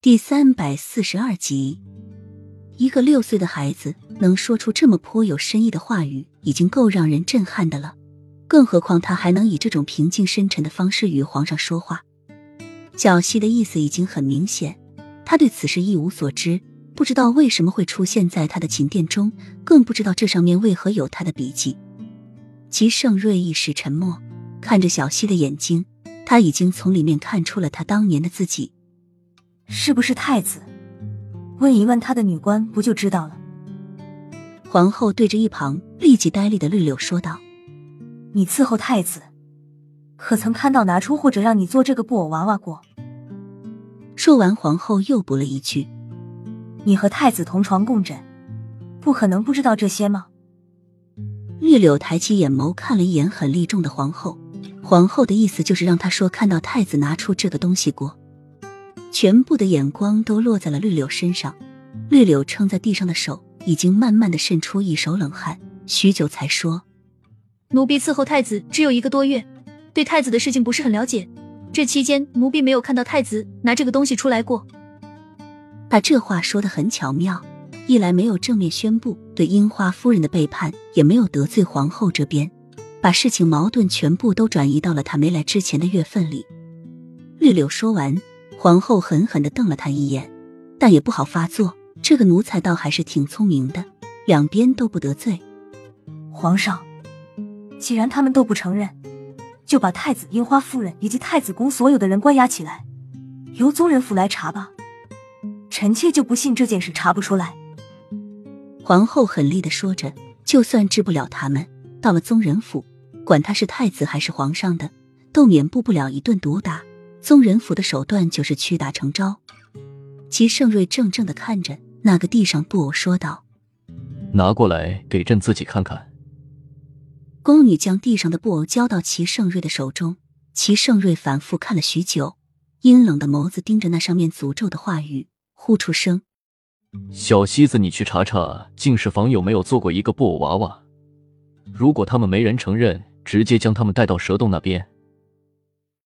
第三百四十二集，一个六岁的孩子能说出这么颇有深意的话语，已经够让人震撼的了。更何况他还能以这种平静深沉的方式与皇上说话。小西的意思已经很明显，他对此事一无所知，不知道为什么会出现在他的寝殿中，更不知道这上面为何有他的笔记。齐盛瑞一时沉默，看着小溪的眼睛，他已经从里面看出了他当年的自己。是不是太子？问一问他的女官，不就知道了？皇后对着一旁立即呆立的绿柳说道：“你伺候太子，可曾看到拿出或者让你做这个布偶娃娃过？”说完，皇后又补了一句：“你和太子同床共枕，不可能不知道这些吗？”绿柳抬起眼眸看了一眼很厉重的皇后，皇后的意思就是让她说看到太子拿出这个东西过。全部的眼光都落在了绿柳身上，绿柳撑在地上的手已经慢慢的渗出一手冷汗，许久才说：“奴婢伺候太子只有一个多月，对太子的事情不是很了解。这期间，奴婢没有看到太子拿这个东西出来过。”把这话说的很巧妙，一来没有正面宣布对樱花夫人的背叛，也没有得罪皇后这边，把事情矛盾全部都转移到了他没来之前的月份里。绿柳说完。皇后狠狠的瞪了他一眼，但也不好发作。这个奴才倒还是挺聪明的，两边都不得罪。皇上，既然他们都不承认，就把太子樱花夫人以及太子宫所有的人关押起来，由宗人府来查吧。臣妾就不信这件事查不出来。皇后狠厉的说着，就算治不了他们，到了宗人府，管他是太子还是皇上的，都免不不了一顿毒打。宗人府的手段就是屈打成招。齐盛瑞怔怔的看着那个地上布偶，说道：“拿过来给朕自己看看。”宫女将地上的布偶交到齐盛瑞的手中。齐盛瑞反复看了许久，阴冷的眸子盯着那上面诅咒的话语，呼出声：“小西子，你去查查净室房有没有做过一个布偶娃娃。如果他们没人承认，直接将他们带到蛇洞那边。”